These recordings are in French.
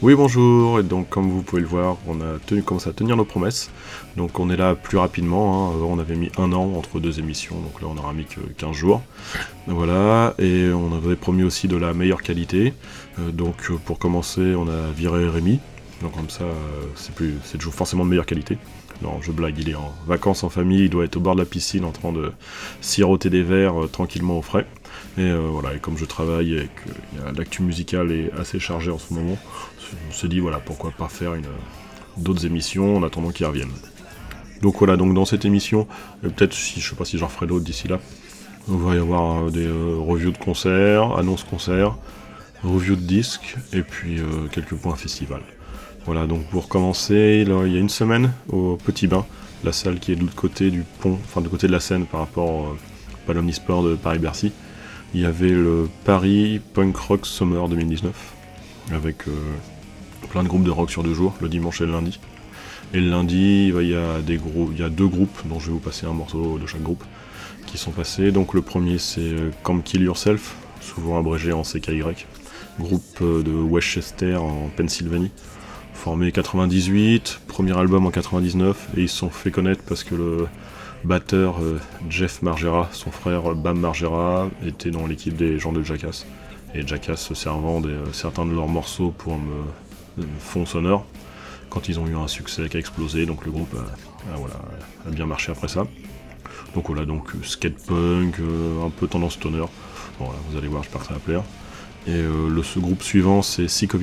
Oui, bonjour. Et donc, comme vous pouvez le voir, on a tenu, commencé à tenir nos promesses. Donc, on est là plus rapidement. hein. On avait mis un an entre deux émissions. Donc là, on aura mis que 15 jours. Voilà. Et on avait promis aussi de la meilleure qualité. Euh, donc, euh, pour commencer, on a viré Rémi. Donc, comme ça, euh, c'est c'est toujours forcément de meilleure qualité. Non, je blague. Il est en vacances en famille. Il doit être au bord de la piscine en train de siroter des verres euh, tranquillement au frais. Et euh, voilà. Et comme je travaille et que l'actu musicale est assez chargée en ce moment, on s'est dit voilà pourquoi pas faire une, d'autres émissions en attendant qu'ils reviennent. Donc voilà, donc dans cette émission, peut-être si je sais pas si j'en ferai d'autres d'ici là, on va y avoir euh, des euh, reviews de concerts, annonces concerts, reviews de disques et puis euh, quelques points festival. Voilà, donc pour commencer, il y a une semaine au Petit Bain, la salle qui est de l'autre côté du pont, enfin de côté de la Seine par rapport à l'Omnisport de Paris-Bercy. Il y avait le Paris Punk Rock Summer 2019 avec plein de groupes de rock sur deux jours, le dimanche et le lundi. Et le lundi, il y a, des grou- il y a deux groupes, dont je vais vous passer un morceau de chaque groupe, qui sont passés. Donc le premier c'est euh, Come Kill Yourself, souvent abrégé en CKY, groupe euh, de Westchester en Pennsylvanie, formé 98, premier album en 99, et ils se sont fait connaître parce que le batteur euh, Jeff Margera, son frère Bam Margera, était dans l'équipe des gens de Jackass et Jackass se servant des, certains de leurs morceaux pour me fond sonore quand ils ont eu un succès qui a explosé donc le groupe a, voilà, a bien marché après ça. Donc voilà donc euh, skate punk euh, un peu tendance stoner. Voilà vous allez voir j'espère que ça va plaire. Et euh, le groupe suivant c'est Sick of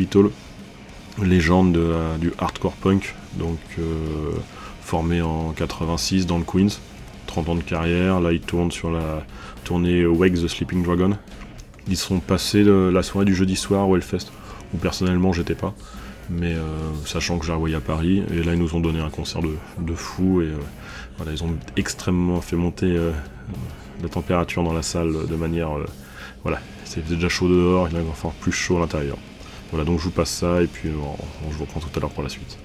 légende du hardcore punk donc formé en 86 dans le Queens. 30 ans de carrière là ils tournent sur la tournée Wake the Sleeping Dragon. Ils sont passés de la soirée du jeudi soir au Hellfest, où personnellement j'étais pas, mais euh, sachant que j'ai revoyé à Paris, et là ils nous ont donné un concert de, de fou, et euh, voilà, ils ont extrêmement fait monter euh, la température dans la salle de manière. voilà, faisait déjà chaud dehors, il va encore plus chaud à l'intérieur. Voilà, donc je vous passe ça, et puis on- je vous reprends tout à l'heure pour la suite.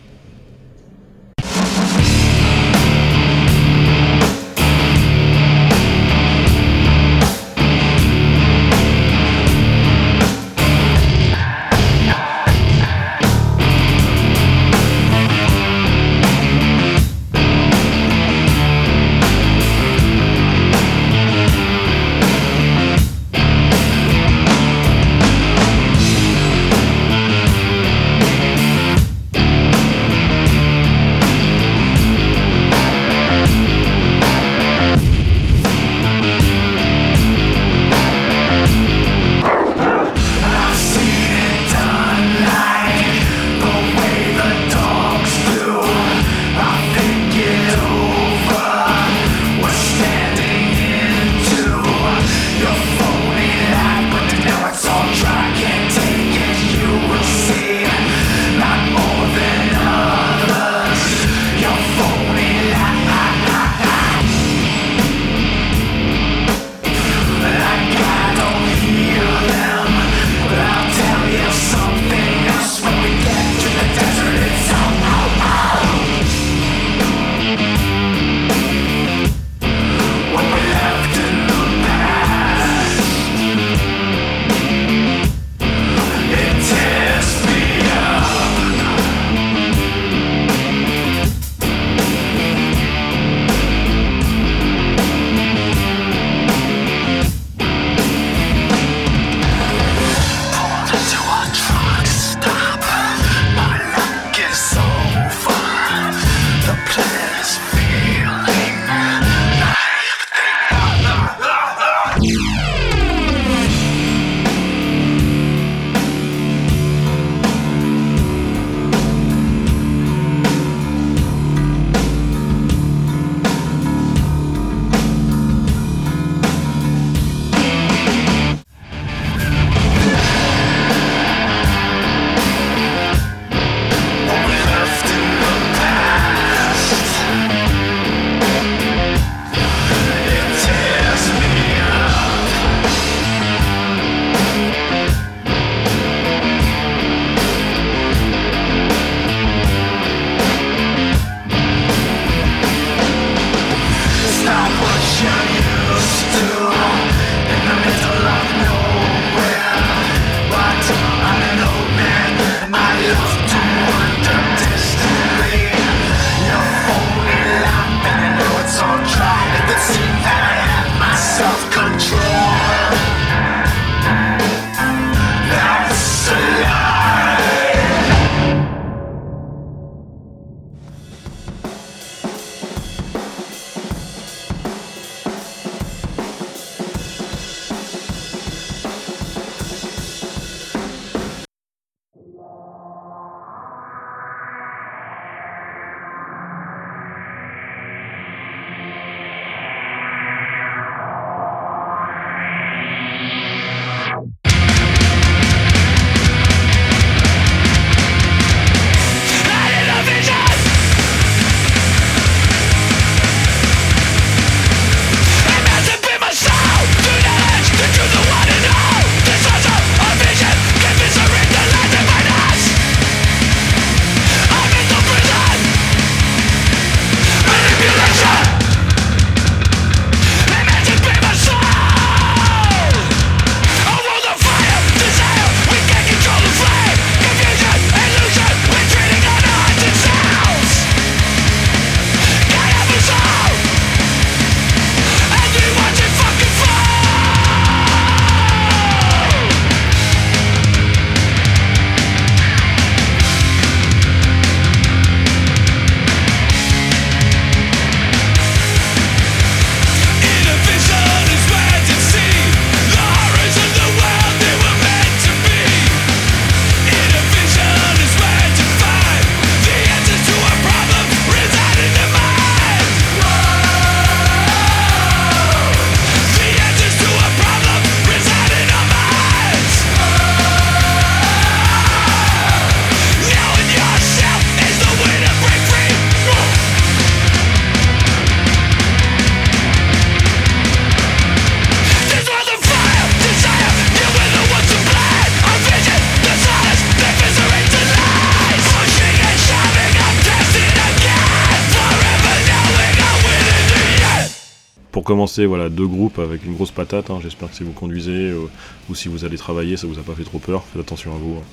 Voilà, deux groupes avec une grosse patate. hein. J'espère que si vous conduisez euh, ou si vous allez travailler, ça vous a pas fait trop peur. Faites attention à vous. hein.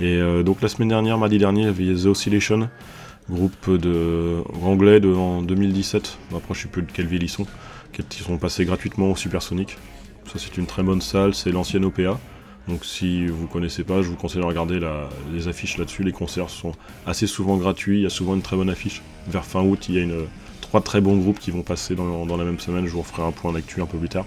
Et euh, donc la semaine dernière, mardi dernier, il y avait The Oscillation, groupe de anglais de, en 2017. Bon, après, je sais plus de quelle ville ils sont, qui sont passés gratuitement au Supersonic. Ça, c'est une très bonne salle. C'est l'ancienne OPA. Donc si vous connaissez pas, je vous conseille de regarder les affiches là-dessus. Les concerts sont assez souvent gratuits. Il y a souvent une très bonne affiche. Vers fin août, il y a une, très bons groupes qui vont passer dans, la même semaine. Je vous referai un point d'actu un peu plus tard.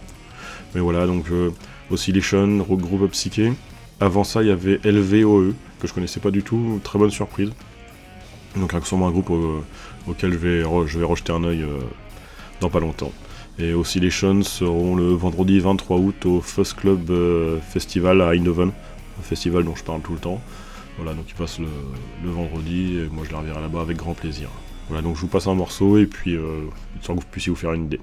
Mais voilà, donc euh, Oscillation, rock groupe psyché. Avant ça, il y avait LVOE, que je connaissais pas du tout. Très bonne surprise. Donc sûrement un groupe au- auquel je vais, je vais rejeter un œil euh, dans pas longtemps. Et Oscillation seront le vendredi 23 août au Fuzz Club euh, Festival à Eindhoven, un festival dont je parle tout le temps. Voilà, donc ils passent le, le vendredi, et moi je les reverrai là-bas avec grand plaisir. Voilà, donc je vous passe un morceau et puis euh, que vous puissiez vous faire une idée.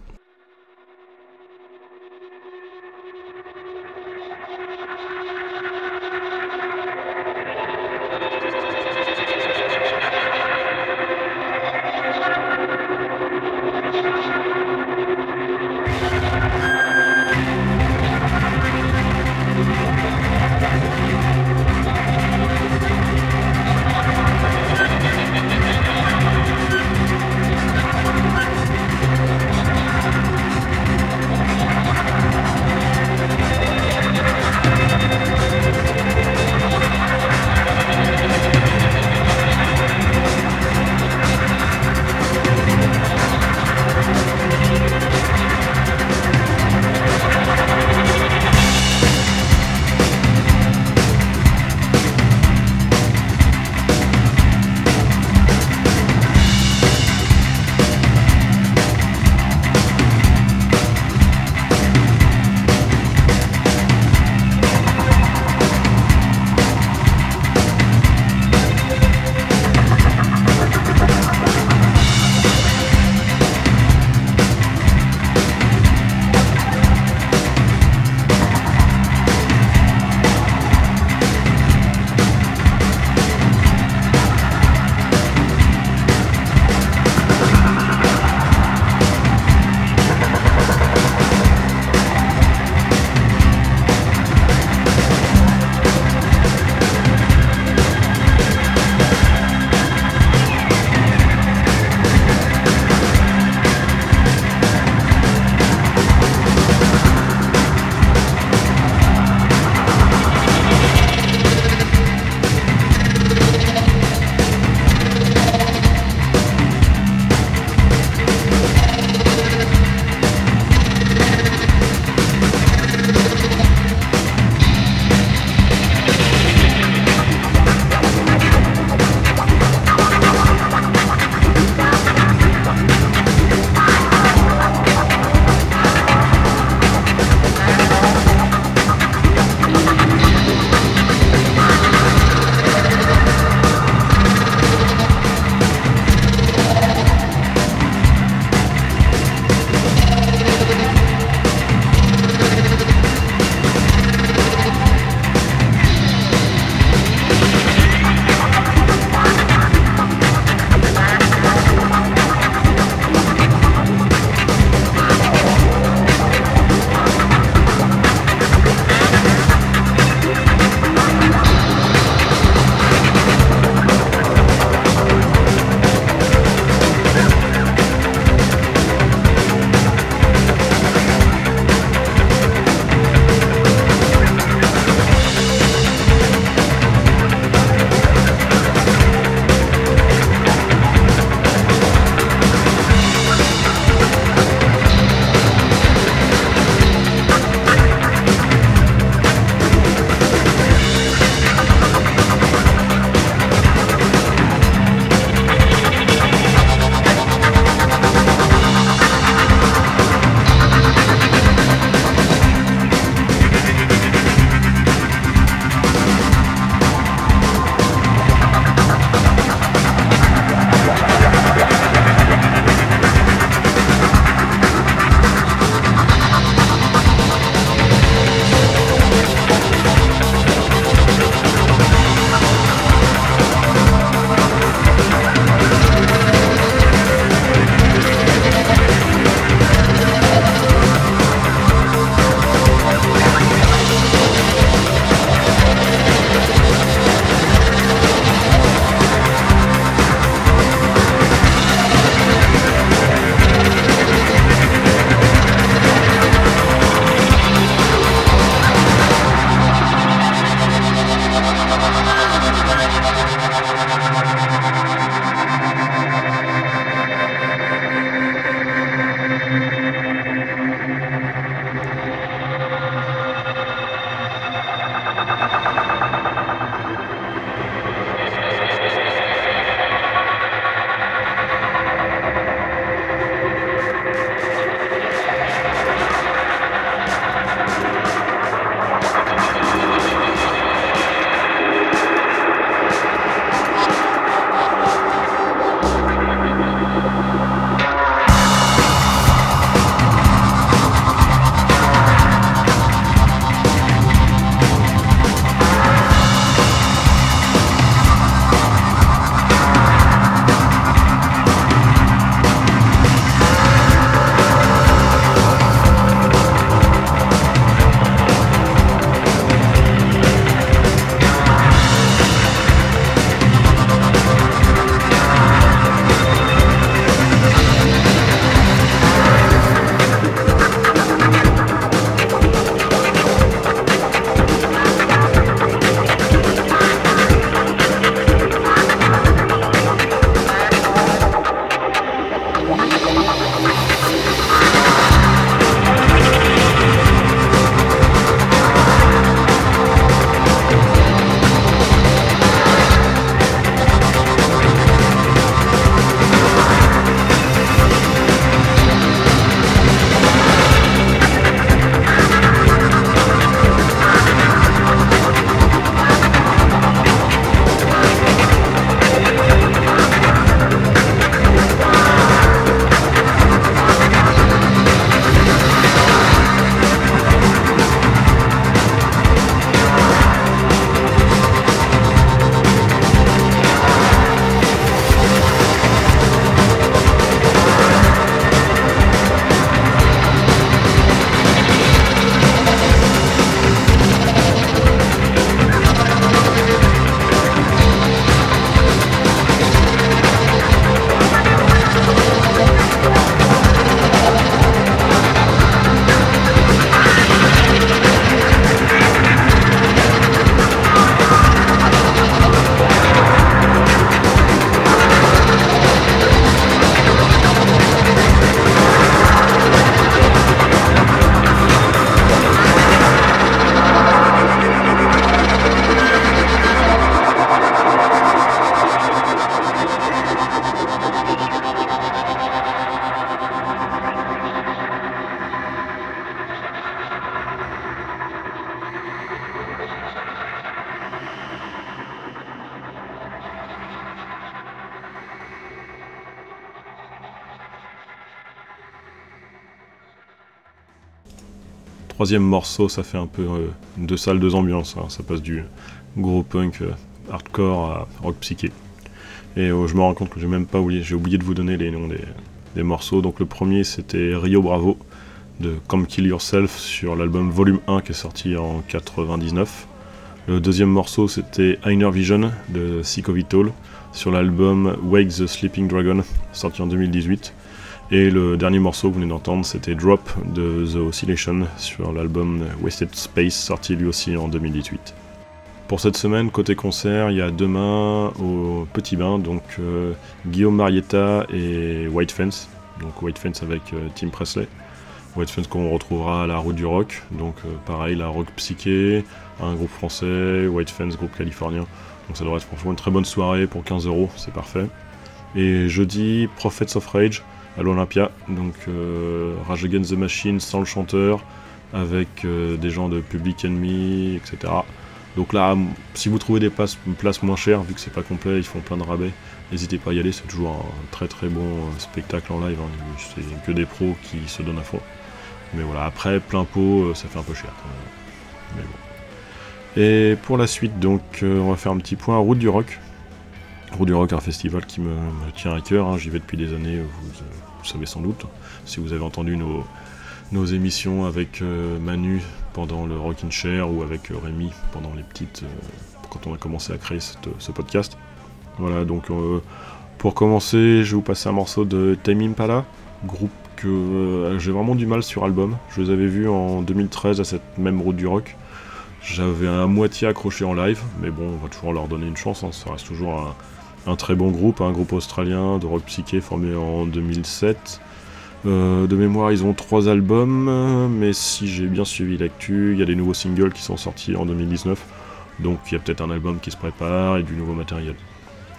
Troisième morceau, ça fait un peu deux salles, deux ambiances. Hein. Ça passe du gros punk hardcore à rock psyché. Et je me rends compte que j'ai même pas oublié, j'ai oublié de vous donner les noms des, morceaux. Donc le premier c'était Rio Bravo de Come Kill Yourself sur l'album Volume 1 qui est sorti en 99. Le deuxième morceau c'était Einer Vision de Sick of sur l'album Wake the Sleeping Dragon sorti en 2018. Et le dernier morceau que vous venez d'entendre c'était Drop de The Oscillation sur l'album Wasted Space sorti lui aussi en 2018. Pour cette semaine, côté concert, il y a demain au Petit Bain, donc euh, Guillaume Marietta et White Fence. Donc White Fence avec euh, Tim Presley. White Fence qu'on retrouvera à la route du rock. Donc euh, pareil, la rock psyché, un groupe français, White Fence, groupe californien. Donc ça devrait être franchement une très bonne soirée pour 15 euros, c'est parfait. Et jeudi, Prophets of Rage à l'Olympia. Donc Rage Against the Machine sans le chanteur, avec des gens de Public Enemy, etc. Donc là, si vous trouvez des places, moins chères, vu que c'est pas complet, ils font plein de rabais, n'hésitez pas à y aller, c'est toujours un très très bon euh, spectacle en live, hein. c'est que des pros qui se donnent à fond. Mais voilà, après, plein pot, euh, ça fait un peu cher. Mais bon. Et pour la suite, donc, euh, on va faire un petit point Route du Rock. Route du Rock, un festival qui me, tient à cœur, hein. j'y vais depuis des années, vous, savez sans doute, si vous avez entendu nos, nos émissions avec Manu pendant le Rockin' Chair ou avec euh, Rémi pendant les petites. Euh, quand on a commencé à créer ce podcast. Voilà, donc euh, pour commencer, je vais vous passer un morceau de Time Impala, groupe que j'ai vraiment du mal sur album. Je les avais vus en 2013 à cette même route du rock. J'avais à moitié accroché en live, mais bon, on va toujours leur donner une chance. Hein. Ça reste toujours un, un, très bon groupe, un groupe australien de rock psyché formé en 2007. Euh, de mémoire, ils ont trois albums, mais si j'ai bien suivi l'actu, il y a des nouveaux singles qui sont sortis en 2019. Donc il y a peut-être un album qui se prépare et du nouveau matériel.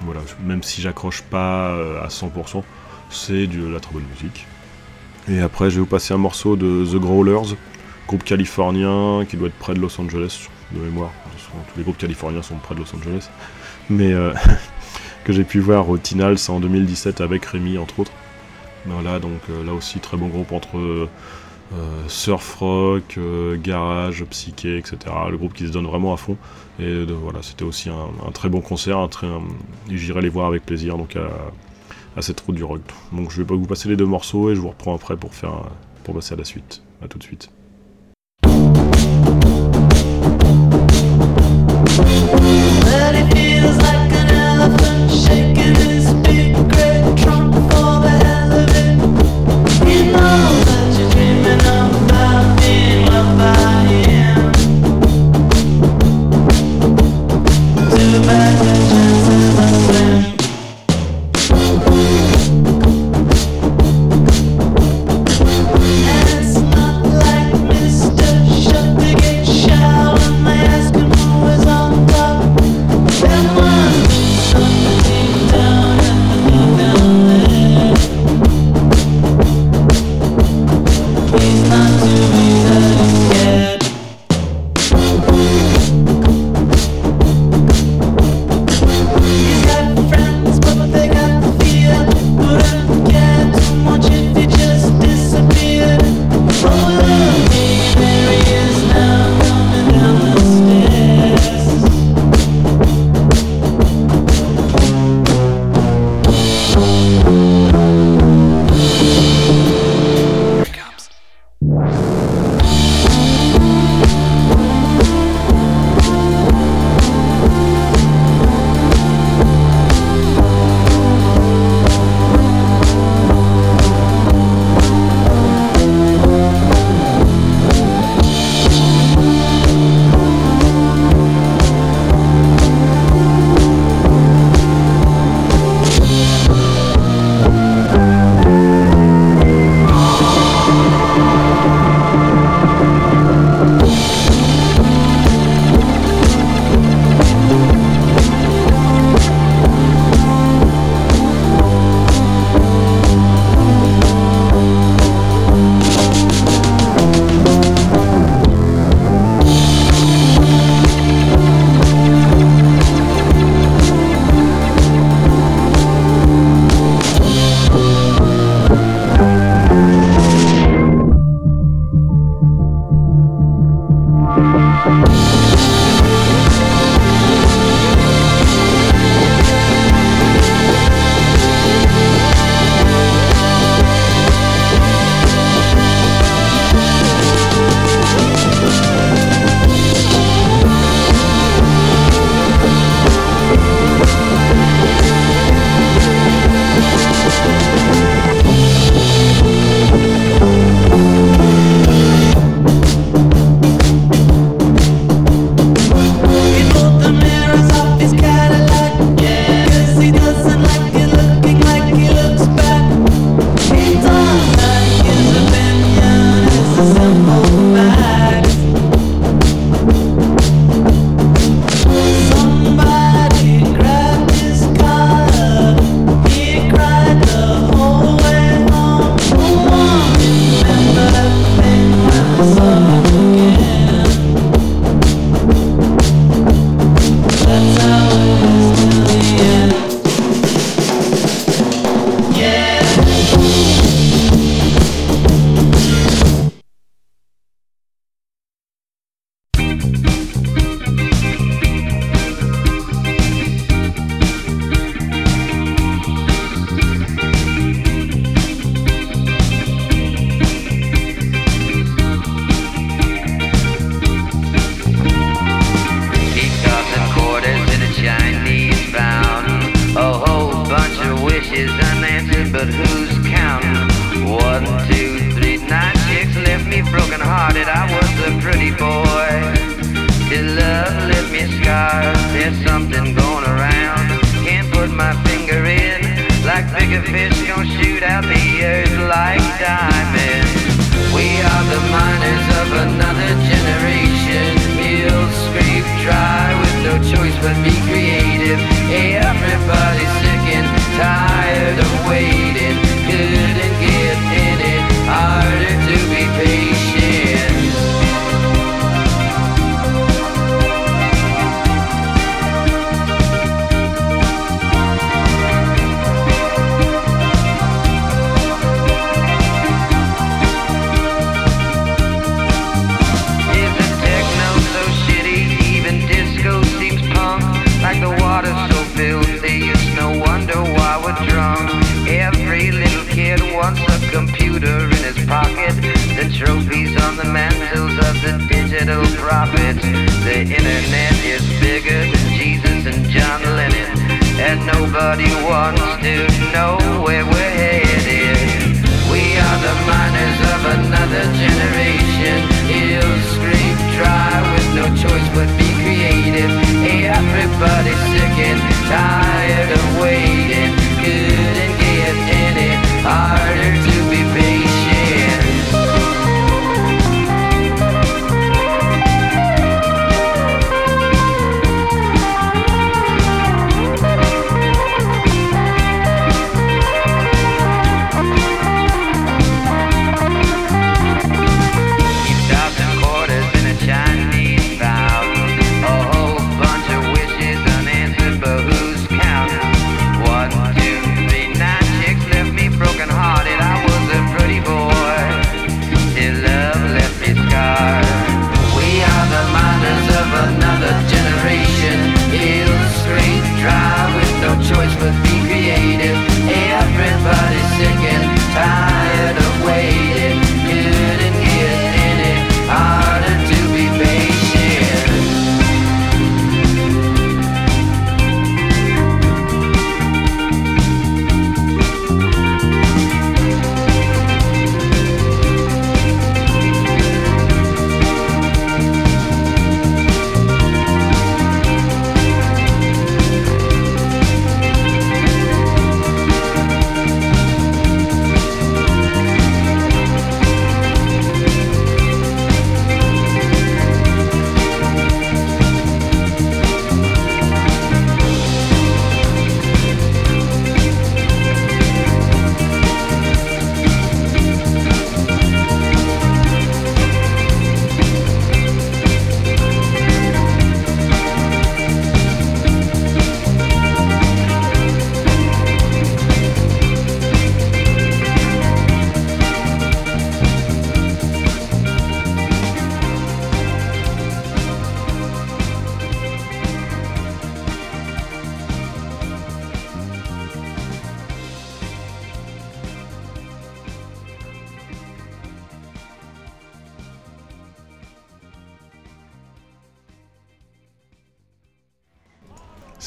Voilà, même si j'accroche pas euh, à 100%, c'est de la très bonne musique. Et après, je vais vous passer un morceau de The Growlers, groupe californien qui doit être près de Los Angeles, de mémoire. Tous les groupes californiens sont près de Los Angeles. Mais euh, que j'ai pu voir au Tinals en 2017 avec Rémi, entre autres. Voilà, donc euh, là aussi très bon groupe entre euh, surf rock, euh, garage, psyché, etc. Le groupe qui se donne vraiment à fond. Et voilà, c'était aussi un, très bon concert. Très, j'irai les voir avec plaisir donc à, cette route du rock. Donc je vais vous passer les deux morceaux et je vous reprends après pour faire pour passer à la suite. A tout de suite.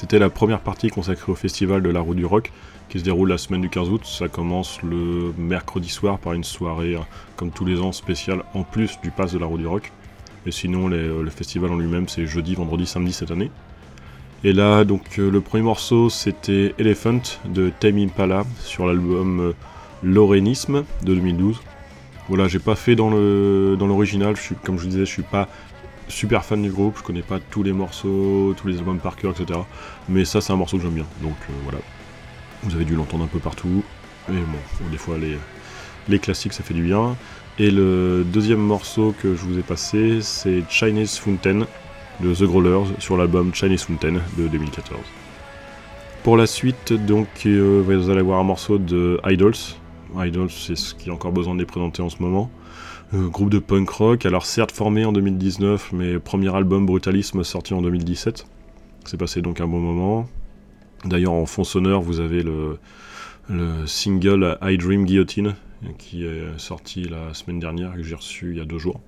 C'était la première partie consacrée au festival de la roue du rock qui se déroule la semaine du 15 août. Ça commence le mercredi soir par une soirée, euh, comme tous les ans, spéciale en plus du pass de la roue du rock. Et sinon, euh, le festival en lui-même, c'est jeudi, vendredi, samedi cette année. Et là, donc, euh, le premier morceau, c'était Elephant de Tame Impala sur l'album Lorenisme de 2012. Voilà, j'ai pas fait dans dans l'original. Suis, comme je disais, je suis pas super fan du groupe. Je connais pas tous les morceaux, tous les albums par cœur, etc. Mais ça, c'est un morceau que j'aime bien. Donc euh, voilà. Vous avez dû l'entendre un peu partout. Et bon, des fois, les, classiques, ça fait du bien. Et le deuxième morceau que je vous ai passé, c'est Chinese Fountain de The Growlers sur l'album Chinese Fountain de 2014. Pour la suite, donc, euh, vous allez voir un morceau de Idols. Idols, c'est ce qui a encore besoin de les présenter en ce moment. Euh, groupe de punk rock, alors certes formé en 2019, mais premier album Brutalisme sorti en 2017. C'est passé donc un bon moment. D'ailleurs, en fond sonore, vous avez le, le single I Dream Guillotine qui est sorti la semaine dernière, que j'ai reçu il y a deux jours.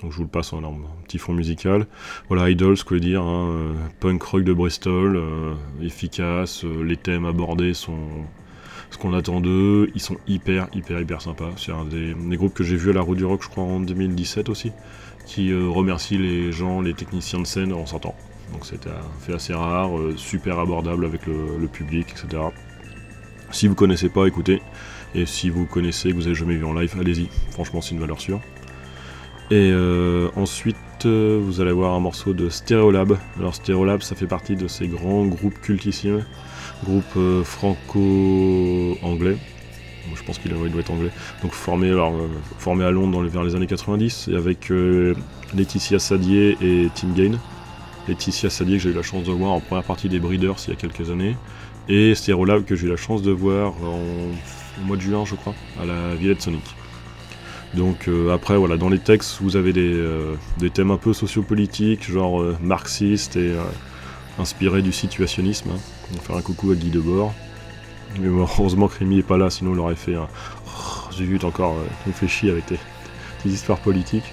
Donc je vous le passe en un petit fond musical. Voilà, Idols, quoi dire, hein, euh, punk rock de Bristol, euh, efficace, les thèmes abordés sont ce qu'on attend d'eux, ils sont hyper, hyper, hyper sympas. C'est un des, groupes que j'ai vu à la Roue du Rock, je crois, en 2017 aussi, qui euh, remercie les gens, les techniciens de scène en sortant. Donc c'était un fait assez rare, super abordable avec le, public, etc. Si vous connaissez pas, écoutez. Et si vous connaissez, que vous avez jamais vu en live, allez-y. Franchement, c'est une valeur sûre. Et ensuite, vous allez voir un morceau de Stereolab. Alors Stereolab, ça fait partie de ces grands groupes cultissimes, groupes franco-anglais je pense qu'il doit être anglais. Donc formé, alors, euh, formé à Londres vers les années 90, avec euh, Laetitia Sadier et Tim Gain. Laetitia Sadier que j'ai eu la chance de voir en première partie des Breeders il y a quelques années, et Sterolab que j'ai eu la chance de voir en, au mois de juin, je crois, à la Villette Sonic. Donc euh, après, voilà, dans les textes, vous avez des, thèmes un peu sociopolitiques, genre marxistes et inspirés du situationnisme. Hein. On va faire un coucou à Guy Debord. Mais heureusement que Rémi est pas là, sinon il aurait fait un. J'ai vu encore, euh, il me fait chier avec tes, histoires politiques.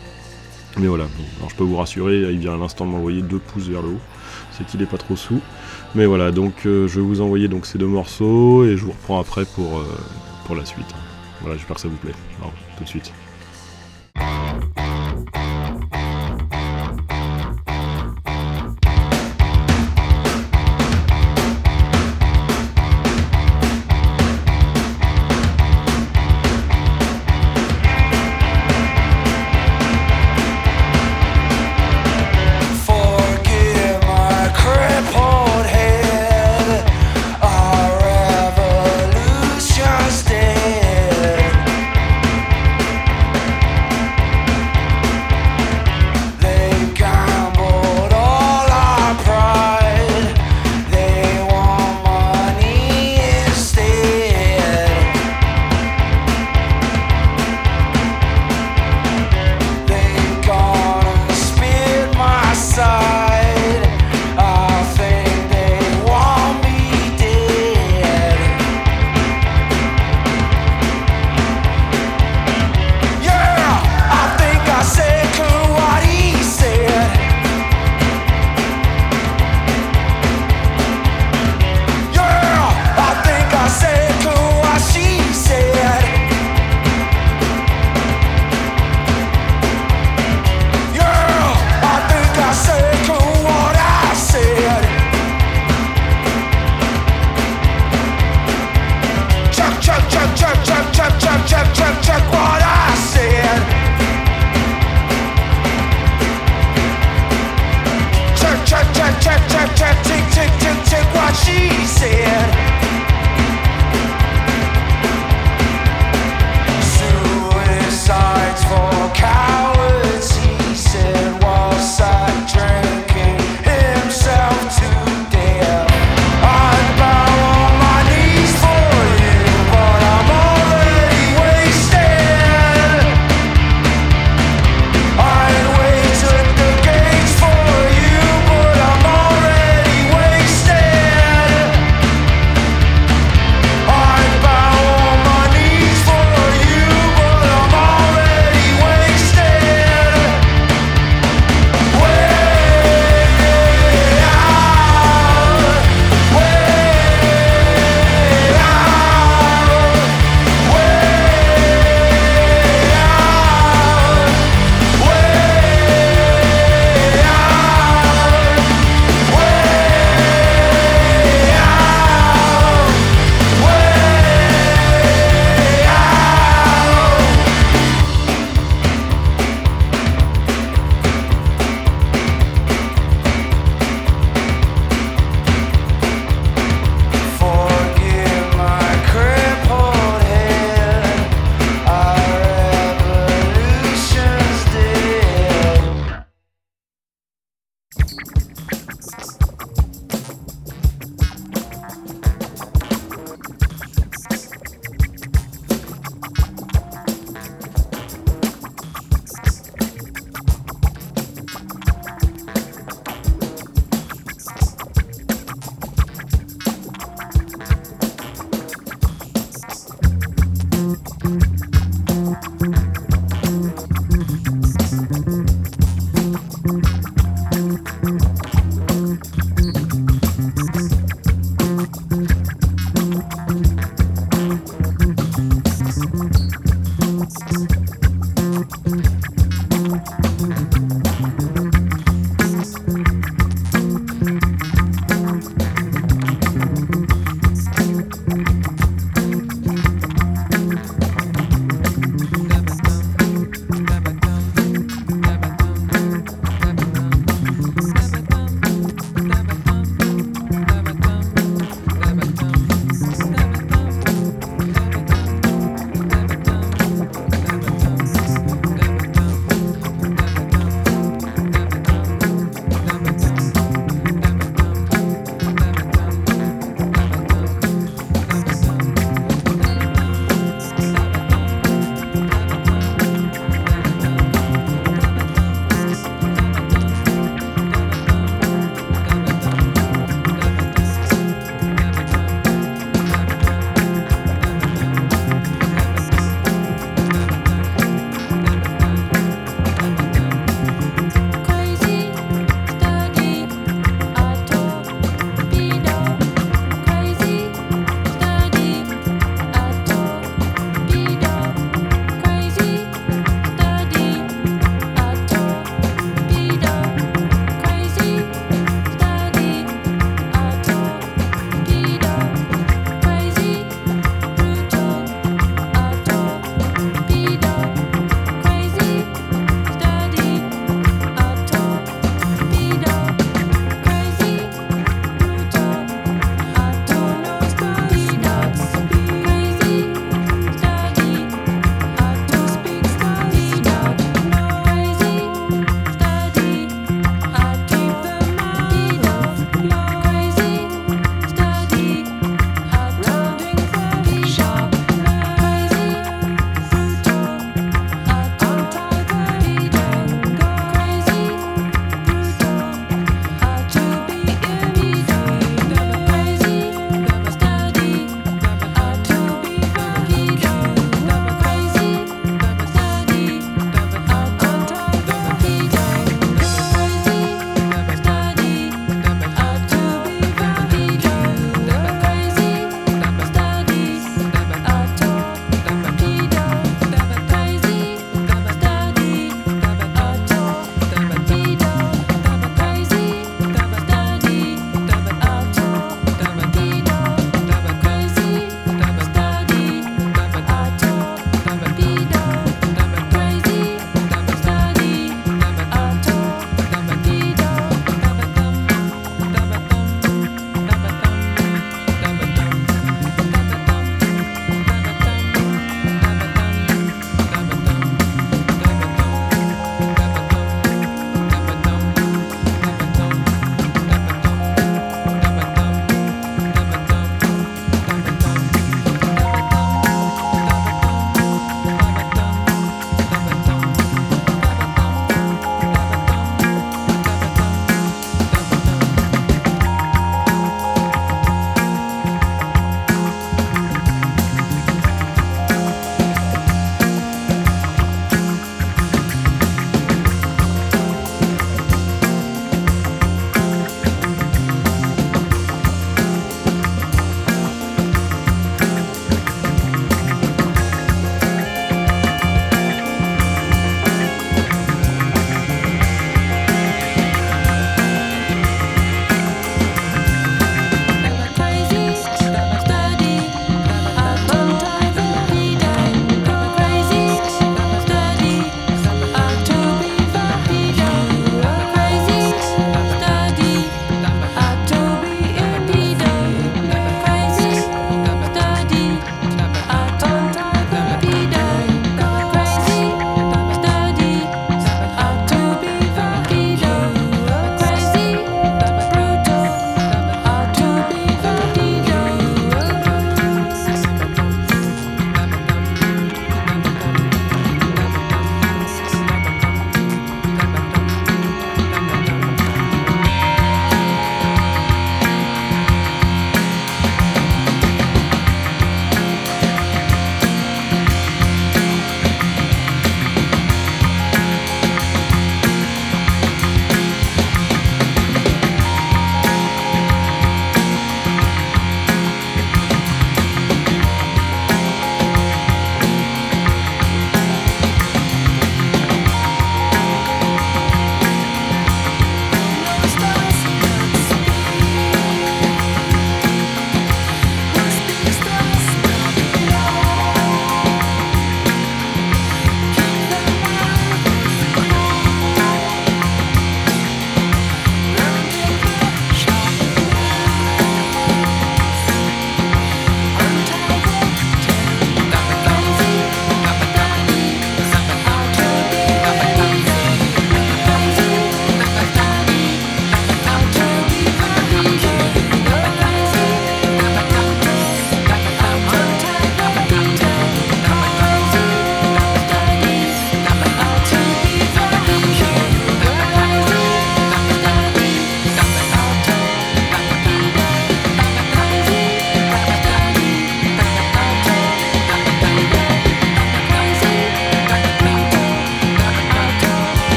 Mais voilà, alors je peux vous rassurer, il vient à l'instant de m'envoyer deux pouces vers le haut, c'est qu'il est pas trop sous. Mais voilà, donc euh, je vais vous envoyer donc ces deux morceaux et je vous reprends après pour, euh, pour la suite. Voilà, j'espère que ça vous plaît. Alors, tout de suite.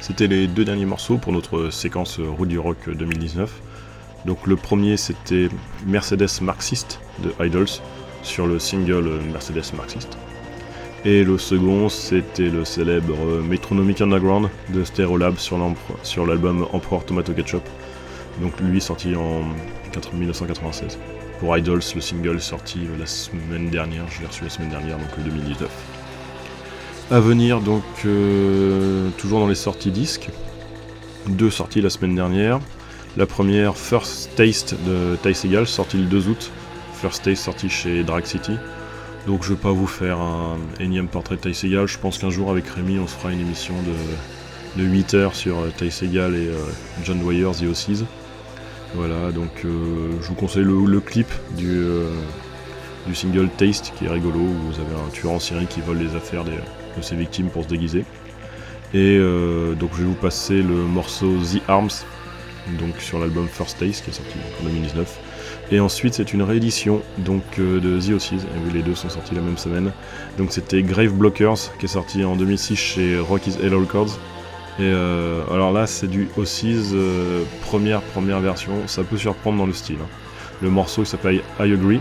C'était les deux derniers morceaux pour notre séquence Road du Rock 2019. Donc le premier c'était Mercedes Marxiste de Idols sur le single Mercedes Marxiste. Et le second c'était le célèbre Metronomic Underground de Stereolab sur l'album Emperor Tomato Ketchup. Donc lui sorti en 1996. Pour Idols, le single sorti la semaine dernière, je l'ai reçu la semaine dernière, donc 2019. À venir, donc, euh, toujours dans les sorties disques. Deux sorties la semaine dernière. La première, First Taste de Ty Segal, sorti le 2 août. First Taste sorti chez Drag City. Donc je vais pas vous faire un énième portrait de Ty Segal. Je pense qu'un jour avec Rémi, on fera une émission de, 8 heures sur euh, Ty Segal et euh, John Dwyer, The Ossies. Voilà, donc je vous conseille le, clip du, du single Taste qui est rigolo, où vous avez un tueur en série qui vole les affaires des, de ses victimes pour se déguiser. Et euh, donc je vais vous passer le morceau The Arms, donc sur l'album First Taste qui est sorti en 2019. Et ensuite c'est une réédition donc euh, de The Ossies, et oui les deux sont sortis la même semaine. Donc c'était Grave Blockers qui est sorti en 2006 chez Rocky's Hello Records. Et euh, alors là c'est du Ossies première première version, ça peut surprendre dans le style. Hein. Le morceau s'appelle I Agree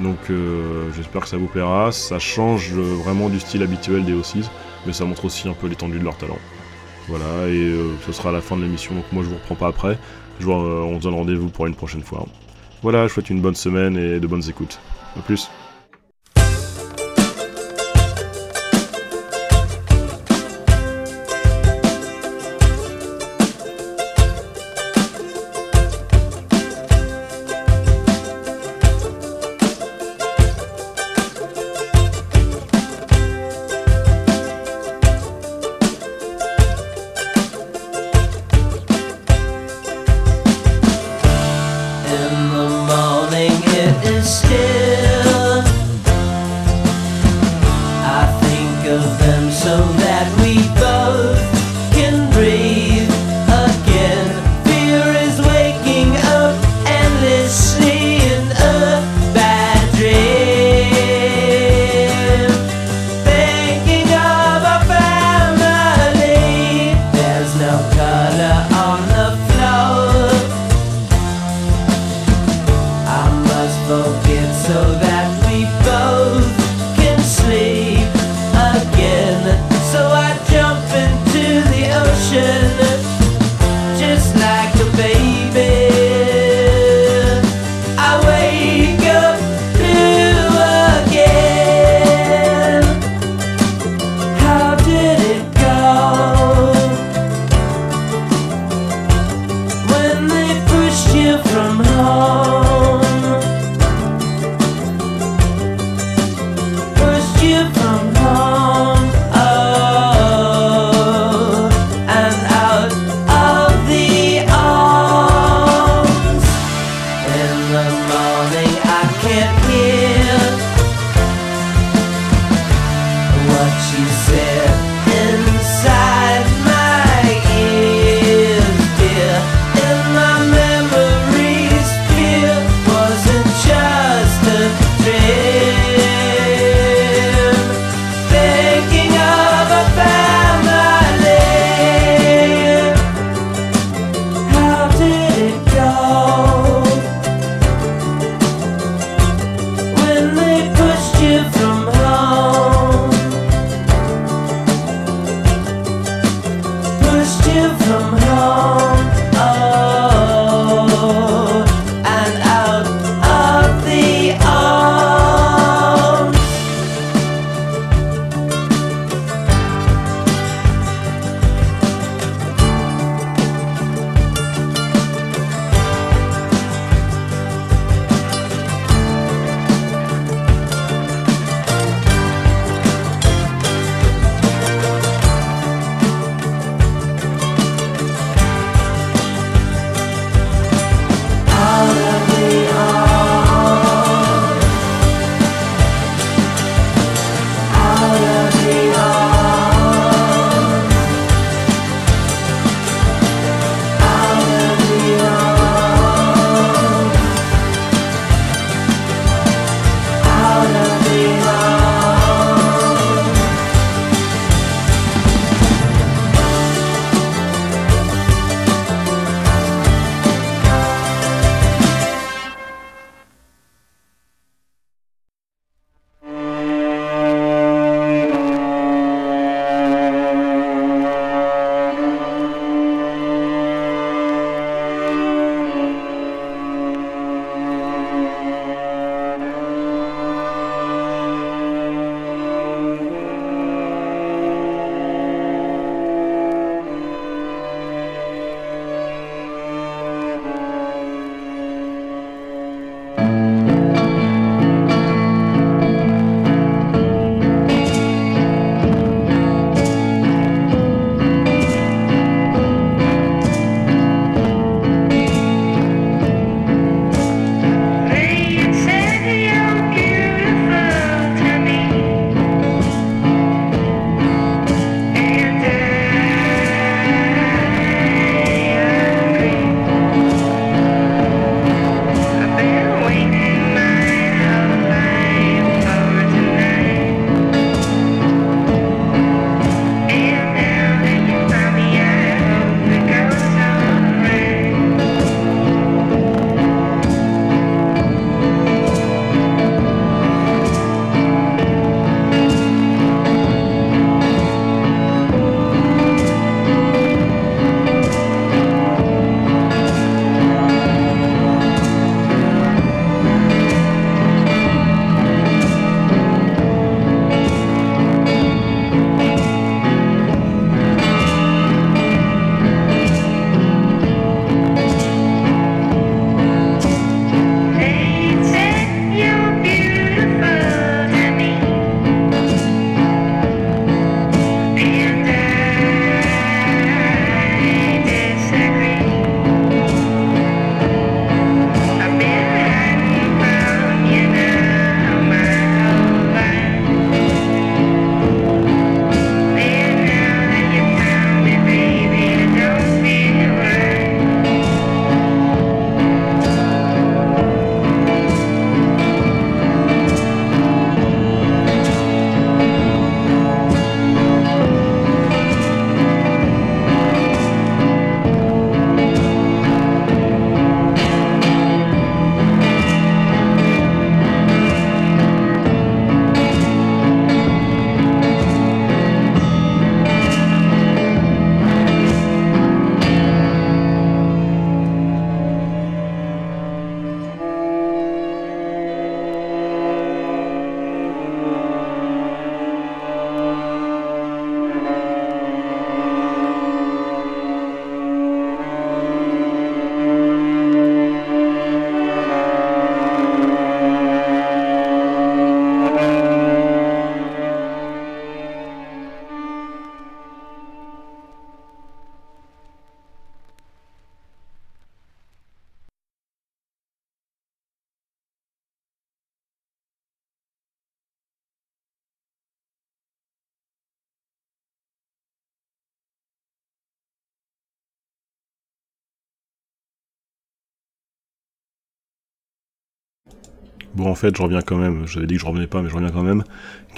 donc euh, j'espère que ça vous plaira. Ça change euh, vraiment du style habituel des O6, mais ça montre aussi un peu l'étendue de leur talent. Voilà, et euh, ce sera la fin de l'émission, donc moi je vous reprends pas après. on se donne rendez-vous pour une prochaine fois. Voilà, je souhaite une bonne semaine et de bonnes écoutes. A plus. Bon, en fait, je reviens quand même. J'avais dit que je revenais pas, mais je reviens quand même.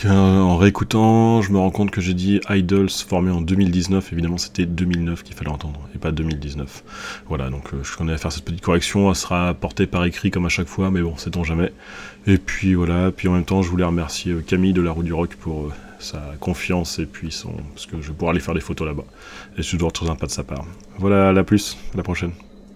En réécoutant, je me rends compte que j'ai dit Idols formé en 2019. Évidemment, c'était 2009 qu'il fallait entendre, et pas 2019. Voilà, donc euh, je connais à faire cette petite correction. Elle sera portée par écrit comme à chaque fois, mais bon, sait-on jamais. Et puis voilà, puis en même temps, je voulais remercier euh, Camille de la Roue du Rock pour euh, sa confiance et puis son. parce que je vais pouvoir aller faire des photos là-bas. Et c'est toujours très sympa de sa part. Voilà, la plus, à la prochaine.